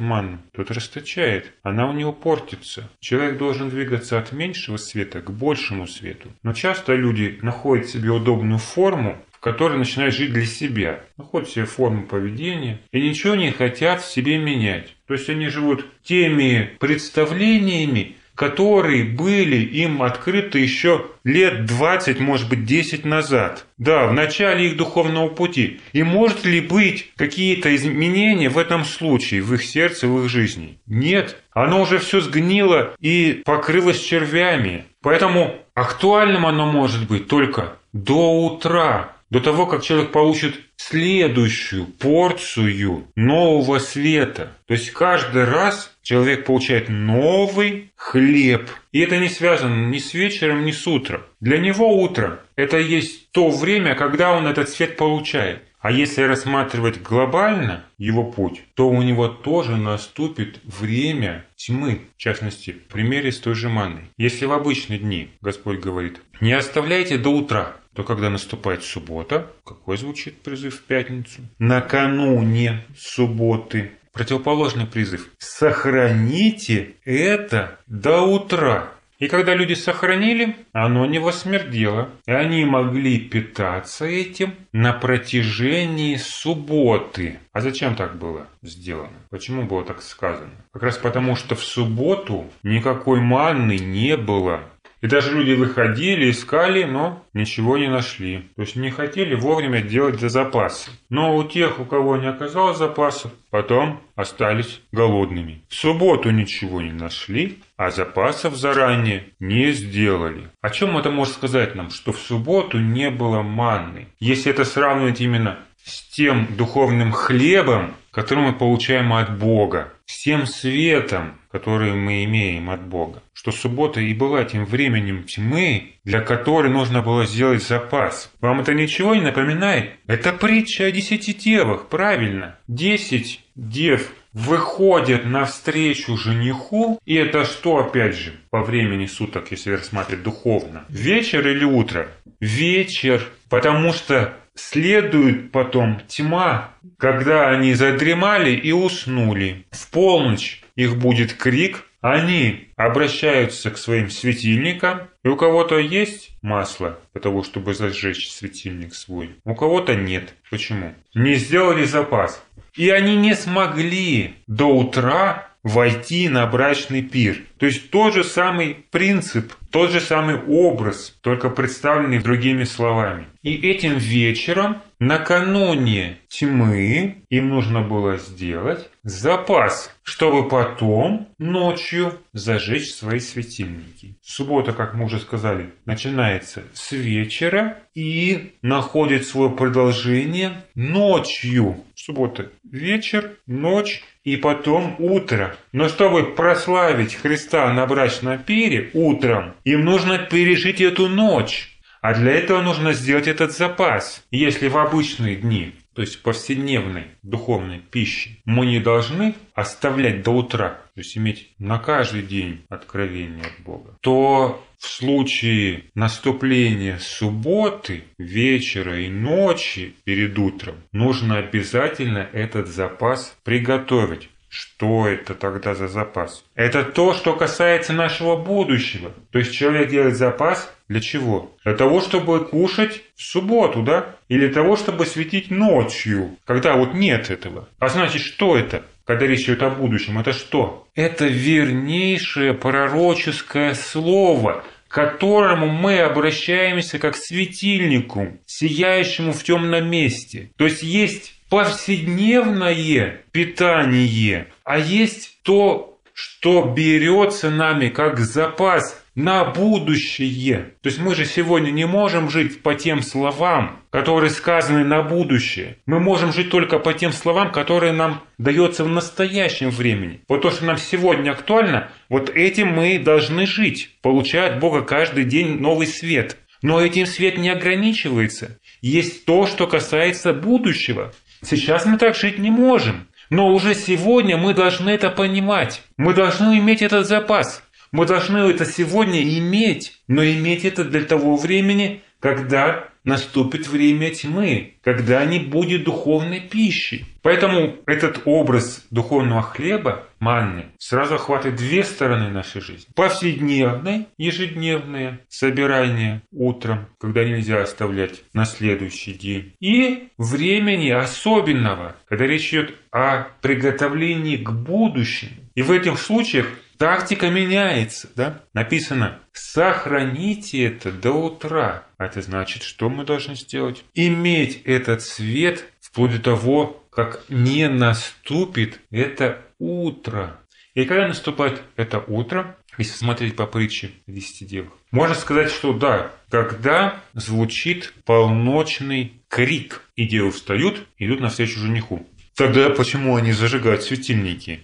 манну, тот расточает. Она у него портится. Человек должен двигаться от меньшего света к большему свету. Но часто люди находят себе удобную форму, в которые начинают жить для себя, находят себе форму поведения и ничего не хотят в себе менять. То есть они живут теми представлениями, которые были им открыты еще лет 20, может быть, 10 назад. Да, в начале их духовного пути. И может ли быть какие-то изменения в этом случае, в их сердце, в их жизни? Нет. Оно уже все сгнило и покрылось червями. Поэтому актуальным оно может быть только до утра, до того, как человек получит следующую порцию нового света. То есть каждый раз человек получает новый хлеб. И это не связано ни с вечером, ни с утром. Для него утро – это есть то время, когда он этот свет получает. А если рассматривать глобально его путь, то у него тоже наступит время тьмы, в частности, в примере с той же маной. Если в обычные дни, Господь говорит, не оставляйте до утра, то когда наступает суббота, какой звучит призыв в пятницу? Накануне субботы. Противоположный призыв. Сохраните это до утра. И когда люди сохранили, оно не восмердело. И они могли питаться этим на протяжении субботы. А зачем так было сделано? Почему было так сказано? Как раз потому, что в субботу никакой манны не было. И даже люди выходили, искали, но ничего не нашли. То есть не хотели вовремя делать за запасы. Но у тех, у кого не оказалось запасов, потом остались голодными. В субботу ничего не нашли, а запасов заранее не сделали. О чем это может сказать нам? Что в субботу не было манны. Если это сравнивать именно с тем духовным хлебом, который мы получаем от Бога, с тем светом, который мы имеем от Бога. Что суббота и была тем временем тьмы, для которой нужно было сделать запас. Вам это ничего не напоминает? Это притча о десяти девах, правильно. Десять дев выходят навстречу жениху, и это что, опять же, по времени суток, если рассматривать духовно? Вечер или утро? Вечер, потому что Следует потом тьма, когда они задремали и уснули. В полночь их будет крик, они обращаются к своим светильникам, и у кого-то есть масло для того, чтобы зажечь светильник свой, у кого-то нет. Почему? Не сделали запас. И они не смогли до утра войти на брачный пир. То есть тот же самый принцип, тот же самый образ, только представленный другими словами. И этим вечером, накануне тьмы, им нужно было сделать запас, чтобы потом ночью зажечь свои светильники. Суббота, как мы уже сказали, начинается с вечера и находит свое продолжение ночью. Суббота – вечер, ночь и потом утро. Но чтобы прославить Христа на брачном пире утром, им нужно пережить эту ночь. А для этого нужно сделать этот запас. Если в обычные дни, то есть повседневной духовной пищи, мы не должны оставлять до утра, то есть иметь на каждый день откровение от Бога, то в случае наступления субботы, вечера и ночи перед утром нужно обязательно этот запас приготовить. Что это тогда за запас? Это то, что касается нашего будущего. То есть человек делает запас для чего? Для того, чтобы кушать в субботу, да? Или для того, чтобы светить ночью, когда вот нет этого. А значит, что это? Когда речь идет о будущем, это что? Это вернейшее пророческое слово, к которому мы обращаемся как к светильнику, сияющему в темном месте. То есть есть повседневное питание, а есть то, что берется нами как запас на будущее. То есть мы же сегодня не можем жить по тем словам, которые сказаны на будущее. Мы можем жить только по тем словам, которые нам дается в настоящем времени. Вот то, что нам сегодня актуально, вот этим мы должны жить, получая от Бога каждый день новый свет. Но этим свет не ограничивается. Есть то, что касается будущего. Сейчас мы так жить не можем. Но уже сегодня мы должны это понимать. Мы должны иметь этот запас. Мы должны это сегодня иметь, но иметь это для того времени, когда наступит время тьмы, когда не будет духовной пищи. Поэтому этот образ духовного хлеба, манны, сразу охватывает две стороны нашей жизни. Повседневное, ежедневное собирание утром, когда нельзя оставлять на следующий день. И времени особенного, когда речь идет о приготовлении к будущему. И в этих случаях Тактика меняется, да? Написано, сохраните это до утра. А это значит, что мы должны сделать? Иметь этот свет вплоть до того, как не наступит это утро. И когда наступает это утро, если смотреть по притче о десяти девах, можно сказать, что да, когда звучит полночный крик, и девы встают, идут навстречу жениху. Тогда почему они зажигают светильники?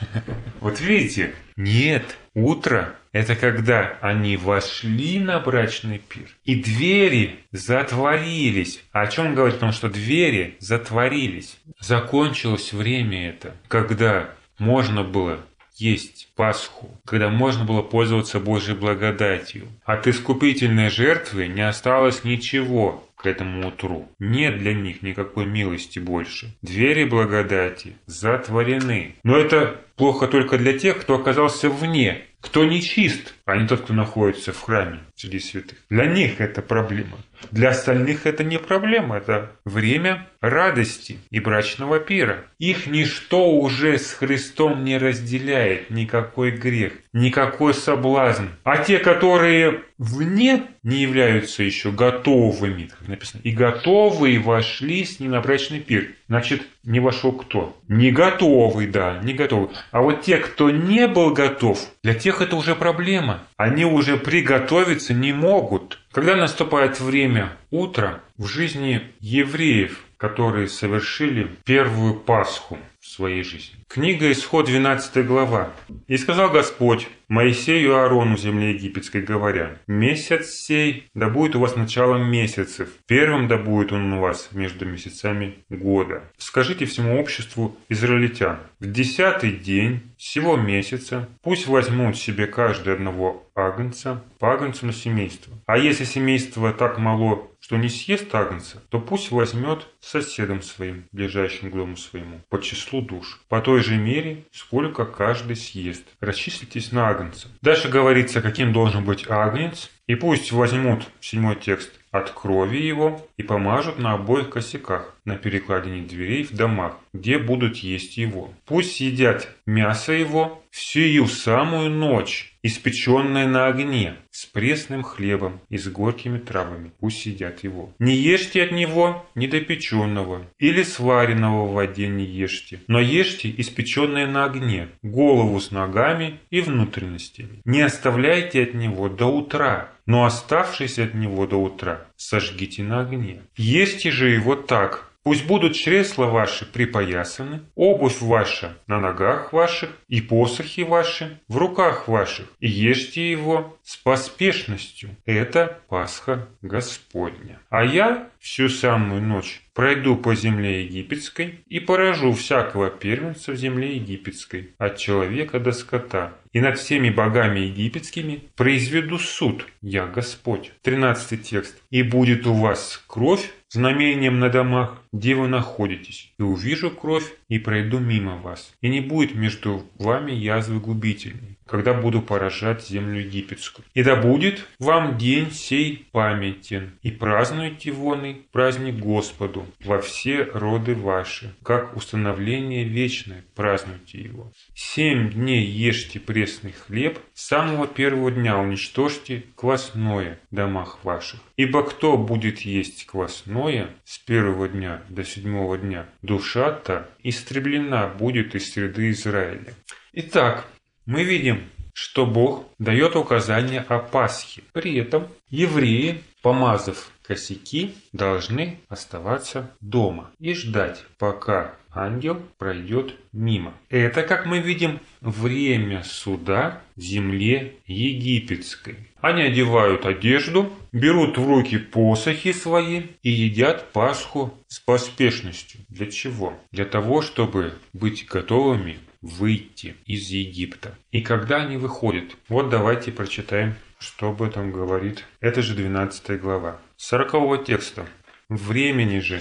Вот видите, нет, утро – это когда они вошли на брачный пир, и двери затворились. А о чем говорит? Потому что двери затворились. Закончилось время это, когда можно было есть Пасху, когда можно было пользоваться Божьей благодатью. От искупительной жертвы не осталось ничего к этому утру. Нет для них никакой милости больше. Двери благодати затворены. Но это плохо только для тех, кто оказался вне, кто нечист, а не тот, кто находится в храме среди святых. Для них это проблема. Для остальных это не проблема, это время радости и брачного пира. Их ничто уже с Христом не разделяет, никакой грех, никакой соблазн. А те, которые вне не являются еще готовыми, как написано, и готовые вошли с ним на брачный пир. Значит, не вошел кто? Не готовый, да, не готовый. А вот те, кто не был готов, для тех это уже проблема. Они уже приготовиться не могут. Когда наступает время утра в жизни евреев, которые совершили первую Пасху своей жизни. Книга Исход, 12 глава. «И сказал Господь Моисею Аарону земле египетской, говоря, «Месяц сей да будет у вас началом месяцев, первым да будет он у вас между месяцами года. Скажите всему обществу израильтян, в десятый день всего месяца пусть возьмут себе каждый одного агнца по агнцу на семейство. А если семейство так мало, что не съест агнца, то пусть возьмет соседом своим, ближайшим к дому своему, по числу душ, по той же мере, сколько каждый съест. Расчислитесь на агнца. Дальше говорится, каким должен быть агнец, и пусть возьмут, седьмой текст, от крови его и помажут на обоих косяках, на перекладине дверей в домах, где будут есть его. Пусть едят мясо его всю самую ночь, испеченное на огне, с пресным хлебом и с горькими травами. Пусть едят его. Не ешьте от него недопеченного или сваренного в воде не ешьте, но ешьте испеченное на огне, голову с ногами и внутренностями. Не оставляйте от него до утра, но оставшись от него до утра сожгите на огне. Ешьте же его так, Пусть будут чресла ваши припоясаны, обувь ваша на ногах ваших и посохи ваши в руках ваших, и ешьте его с поспешностью. Это Пасха Господня. А я всю самую ночь пройду по земле египетской и поражу всякого первенца в земле египетской, от человека до скота, и над всеми богами египетскими произведу суд, я Господь. Тринадцатый текст. И будет у вас кровь знамением на домах, где вы находитесь, и увижу кровь, и пройду мимо вас, и не будет между вами язвы губительной, когда буду поражать землю египетскую. И да будет вам день сей памятен, и празднуйте воный праздник Господу во все роды ваши, как установление вечное, празднуйте его. Семь дней ешьте пресный хлеб, с самого первого дня уничтожьте квасное в домах ваших. Ибо кто будет есть квасное с первого дня до седьмого дня, душа-то истреблена будет из среды Израиля. Итак, мы видим, что Бог дает указания о Пасхе. При этом евреи, помазав косяки, должны оставаться дома и ждать, пока ангел пройдет мимо. Это, как мы видим, время суда земле египетской. Они одевают одежду, берут в руки посохи свои и едят Пасху с поспешностью. Для чего? Для того, чтобы быть готовыми выйти из Египта. И когда они выходят? Вот давайте прочитаем что об этом говорит. Это же 12 глава. 40 текста. Времени же,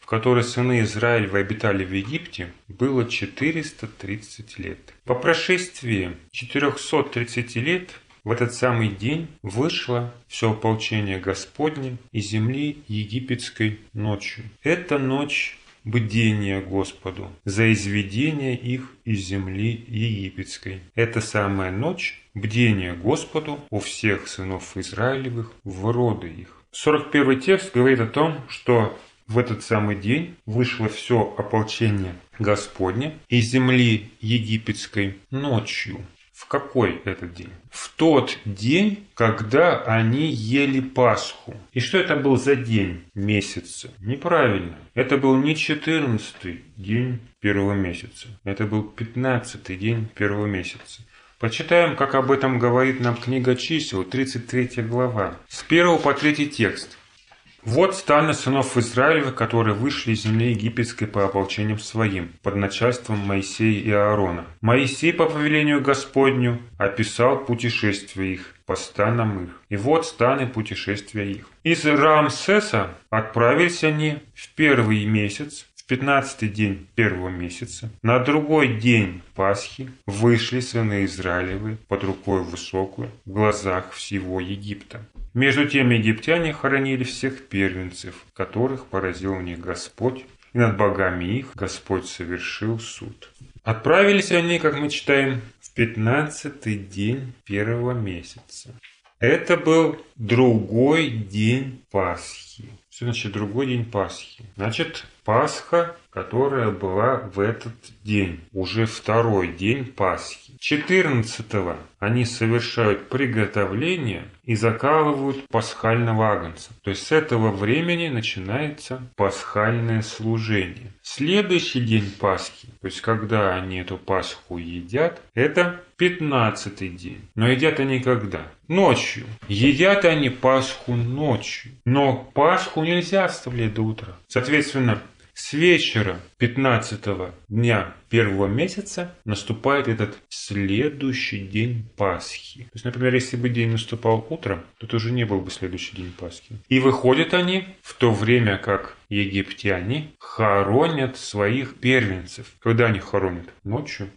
в которое сыны Израилевы обитали в Египте, было 430 лет. По прошествии 430 лет в этот самый день вышло все ополчение Господне из земли египетской ночью. Эта ночь бдение Господу за изведение их из земли египетской. Это самая ночь бдение Господу у всех сынов Израилевых в роды их. 41 текст говорит о том, что в этот самый день вышло все ополчение Господне из земли египетской ночью. В какой этот день? В тот день, когда они ели Пасху. И что это был за день месяца? Неправильно. Это был не 14 день первого месяца. Это был 15 день первого месяца. Почитаем, как об этом говорит нам книга чисел, 33 глава. С 1 по 3 текст. Вот станы сынов Израилевых, которые вышли из земли египетской по ополчениям своим, под начальством Моисея и Аарона. Моисей по повелению Господню описал путешествие их по станам их. И вот станы путешествия их. Из Рамсеса отправились они в первый месяц, в пятнадцатый день первого месяца, на другой день Пасхи вышли сыны Израилевы под рукой высокую в глазах всего Египта. Между тем египтяне хоронили всех первенцев, которых поразил у них Господь, и над богами их Господь совершил суд. Отправились они, как мы читаем, в пятнадцатый день первого месяца. Это был другой день Пасхи. Что значит другой день Пасхи? Значит, Пасха, которая была в этот день, уже второй день Пасхи. 14-го они совершают приготовление и закалывают пасхального агнца. То есть с этого времени начинается пасхальное служение. Следующий день Пасхи, то есть когда они эту Пасху едят, это 15 день. Но едят они когда? Ночью. Едят они Пасху ночью. Но Пасху нельзя оставлять до утра. Соответственно, с вечера 15 дня первого месяца наступает этот следующий день Пасхи. То есть, например, если бы день наступал утром, то это уже не был бы следующий день Пасхи. И выходят они в то время, как египтяне хоронят своих первенцев. Когда они хоронят? Ночью.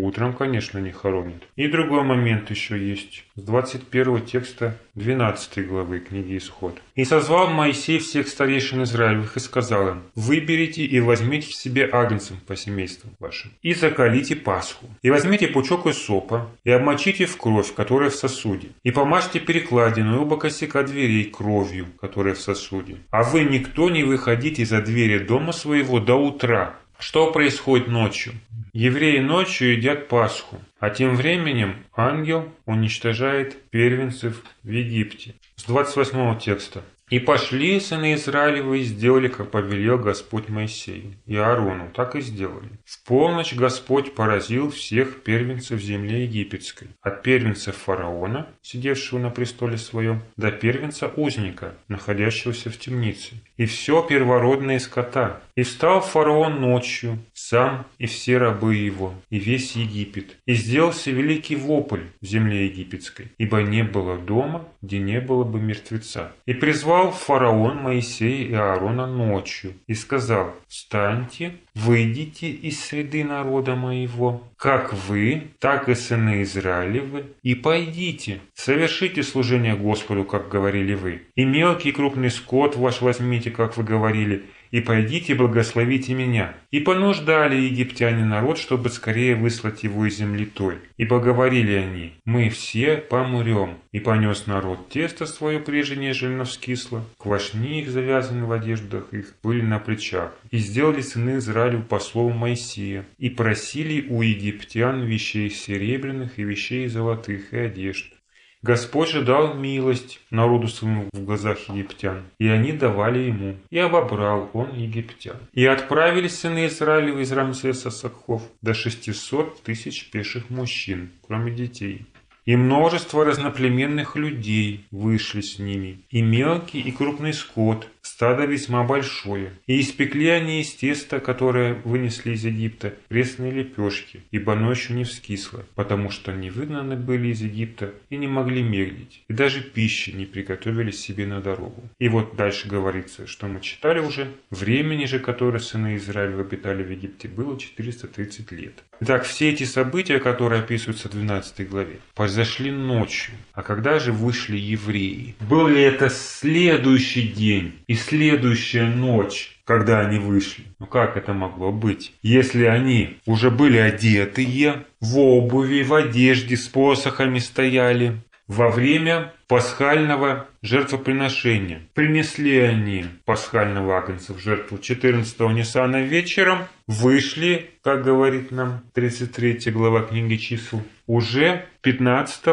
Утром, конечно, не хоронят. И другой момент еще есть. С 21 текста 12 главы книги Исход. «И созвал Моисей всех старейшин Израилевых и сказал им, «Выберите и возьмите в себе агнцев по семействам вашим, и закалите Пасху, и возьмите пучок сопа и обмочите в кровь, которая в сосуде, и помажьте перекладину и оба косяка дверей кровью, которая в сосуде. А вы никто не выходите за двери дома своего до утра, что происходит ночью? Евреи ночью едят Пасху, а тем временем ангел уничтожает первенцев в Египте. С 28 текста. И пошли сыны Израилевы и сделали, как повелел Господь Моисею и Аарону. Так и сделали. В полночь Господь поразил всех первенцев земли египетской. От первенца фараона, сидевшего на престоле своем, до первенца узника, находящегося в темнице. И все первородное скота. И встал фараон ночью, сам и все рабы его, и весь Египет. И сделался великий вопль в земле египетской, ибо не было дома, где не было бы мертвеца. И призвал Послал фараон Моисея и Аарона ночью и сказал, «Встаньте, выйдите из среды народа моего, как вы, так и сыны Израилевы, и пойдите, совершите служение Господу, как говорили вы, и мелкий и крупный скот ваш возьмите, как вы говорили, и пойдите благословите меня. И понуждали египтяне народ, чтобы скорее выслать его из земли той. И поговорили они, мы все помрем. И понес народ тесто свое прежде, нежели навскисло, квашни их, завязаны в одеждах их, были на плечах. И сделали сыны Израилю послов Моисея, и просили у египтян вещей серебряных и вещей золотых и одежд Господь же дал милость народу своему в глазах египтян, и они давали ему, и обобрал он египтян. И отправились сыны Израилевы из Рамсеса Сакхов до шестисот тысяч пеших мужчин, кроме детей. И множество разноплеменных людей вышли с ними, и мелкий и крупный скот, стадо весьма большое. И испекли они из теста, которое вынесли из Египта, пресные лепешки, ибо ночью не вскисло, потому что не выгнаны были из Египта и не могли медлить, и даже пищи не приготовили себе на дорогу. И вот дальше говорится, что мы читали уже, времени же, которое сыны Израиля обитали в Египте, было 430 лет. Итак, все эти события, которые описываются в 12 главе, произошли ночью. А когда же вышли евреи? Был ли это следующий день и следующая ночь? когда они вышли. Ну как это могло быть? Если они уже были одетые, в обуви, в одежде, с посохами стояли, во время пасхального жертвоприношения. Принесли они пасхального агнца в жертву 14 Нисана вечером, вышли, как говорит нам 33 глава книги чисел, уже 15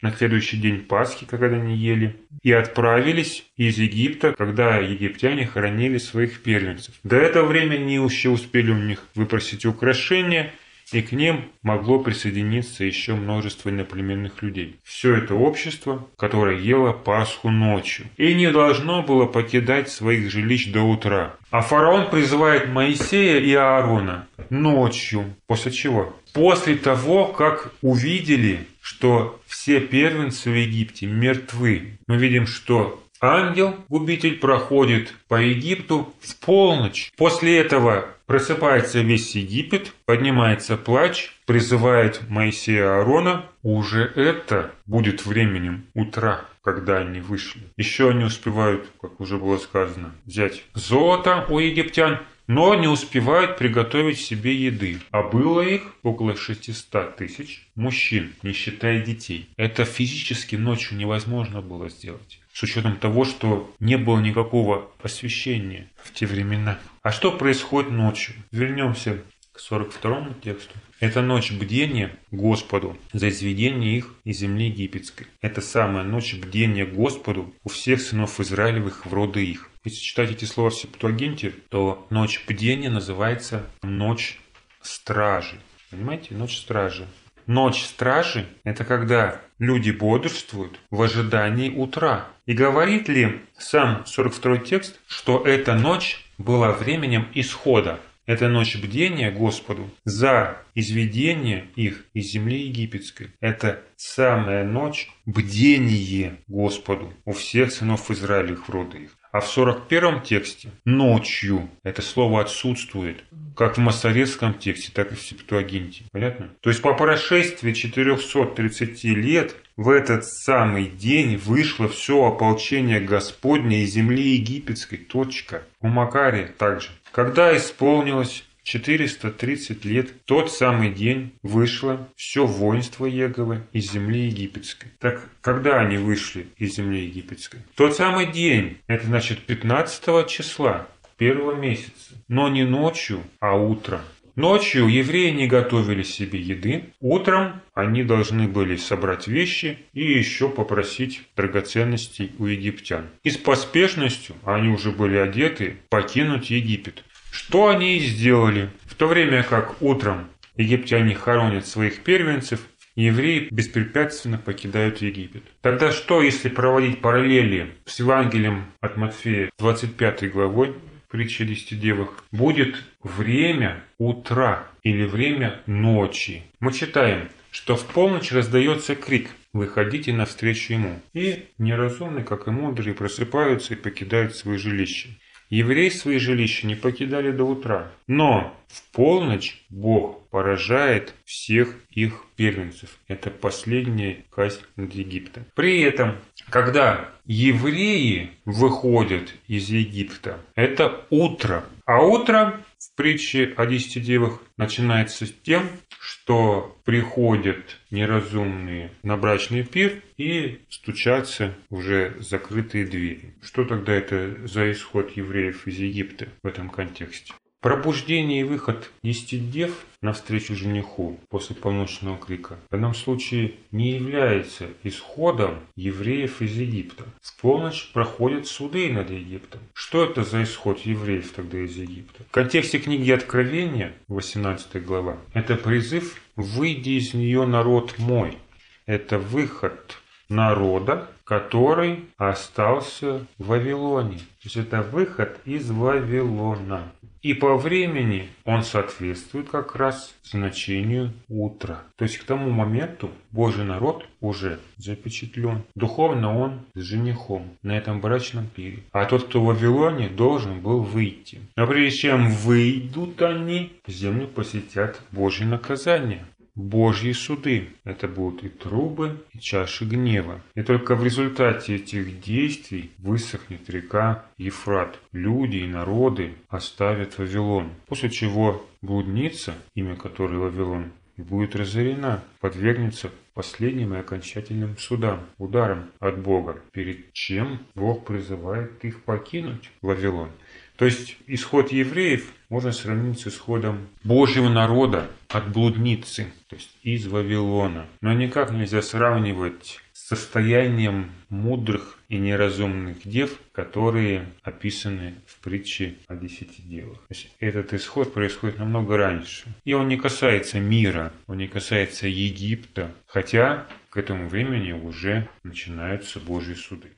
на следующий день Пасхи, когда они ели, и отправились из Египта, когда египтяне хоронили своих первенцев. До этого времени еще успели у них выпросить украшения, и к ним могло присоединиться еще множество иноплеменных людей. Все это общество, которое ело Пасху ночью и не должно было покидать своих жилищ до утра. А фараон призывает Моисея и Аарона ночью. После чего? После того, как увидели, что все первенцы в Египте мертвы. Мы видим, что ангел-губитель проходит по Египту в полночь. После этого Просыпается весь Египет, поднимается плач, призывает Моисея Аарона. Уже это будет временем утра, когда они вышли. Еще они успевают, как уже было сказано, взять золото у египтян, но не успевают приготовить себе еды. А было их около 600 тысяч мужчин, не считая детей. Это физически ночью невозможно было сделать с учетом того, что не было никакого освещения в те времена. А что происходит ночью? Вернемся к 42 тексту. Это ночь бдения Господу за изведение их из земли египетской. Это самая ночь бдения Господу у всех сынов Израилевых в роды их. Если читать эти слова в Септуагинте, то ночь бдения называется ночь стражи. Понимаете? Ночь стражи. Ночь стражи – это когда люди бодрствуют в ожидании утра. И говорит ли сам 42 текст, что эта ночь была временем исхода? Это ночь бдения Господу за изведение их из земли египетской. Это самая ночь бдения Господу у всех сынов Израилевых в роды их. А в 41 тексте ночью это слово отсутствует, как в Массорецком тексте, так и в Септуагинте. Понятно? То есть по прошествии 430 лет в этот самый день вышло все ополчение Господне из земли египетской. Точка. У Макария также. Когда исполнилось 430 лет, тот самый день вышло все воинство Еговы из земли египетской. Так когда они вышли из земли египетской? Тот самый день, это значит 15 числа первого месяца, но не ночью, а утром. Ночью евреи не готовили себе еды, утром они должны были собрать вещи и еще попросить драгоценностей у египтян. И с поспешностью, они уже были одеты, покинуть Египет. Что они и сделали. В то время как утром египтяне хоронят своих первенцев, евреи беспрепятственно покидают Египет. Тогда что, если проводить параллели с Евангелием от Матфея 25 главой, притча десяти девах, будет время утра или время ночи. Мы читаем, что в полночь раздается крик «Выходите навстречу ему». И неразумные, как и мудрые, просыпаются и покидают свои жилища. Евреи свои жилища не покидали до утра. Но в полночь Бог поражает всех их первенцев. Это последняя казнь над Египтом. При этом, когда евреи выходят из Египта, это утро. А утро в притче о десяти девах начинается с тем, что приходят неразумные на брачный пир и стучатся уже закрытые двери. Что тогда это за исход евреев из Египта в этом контексте? Пробуждение и выход десяти дев навстречу жениху после полночного крика в данном случае не является исходом евреев из Египта. В полночь проходят суды над Египтом. Что это за исход евреев тогда из Египта? В контексте книги Откровения, 18 глава, это призыв «Выйди из нее, народ мой». Это выход народа, который остался в Вавилоне. То есть это выход из Вавилона. И по времени он соответствует как раз значению утра. То есть к тому моменту Божий народ уже запечатлен. Духовно он с женихом на этом брачном пире. А тот, кто в Вавилоне, должен был выйти. Но прежде чем выйдут они, землю посетят Божье наказание. Божьи суды. Это будут и трубы, и чаши гнева. И только в результате этих действий высохнет река Ефрат. Люди и народы оставят Вавилон. После чего блудница, имя которой Вавилон, будет разорена, подвергнется последним и окончательным судам, ударом от Бога, перед чем Бог призывает их покинуть Вавилон. То есть исход евреев можно сравнить с исходом Божьего народа от блудницы, то есть из Вавилона. Но никак нельзя сравнивать с состоянием мудрых и неразумных дев, которые описаны в притче о десяти девах. То есть этот исход происходит намного раньше. И он не касается мира, он не касается Египта, хотя к этому времени уже начинаются Божьи суды.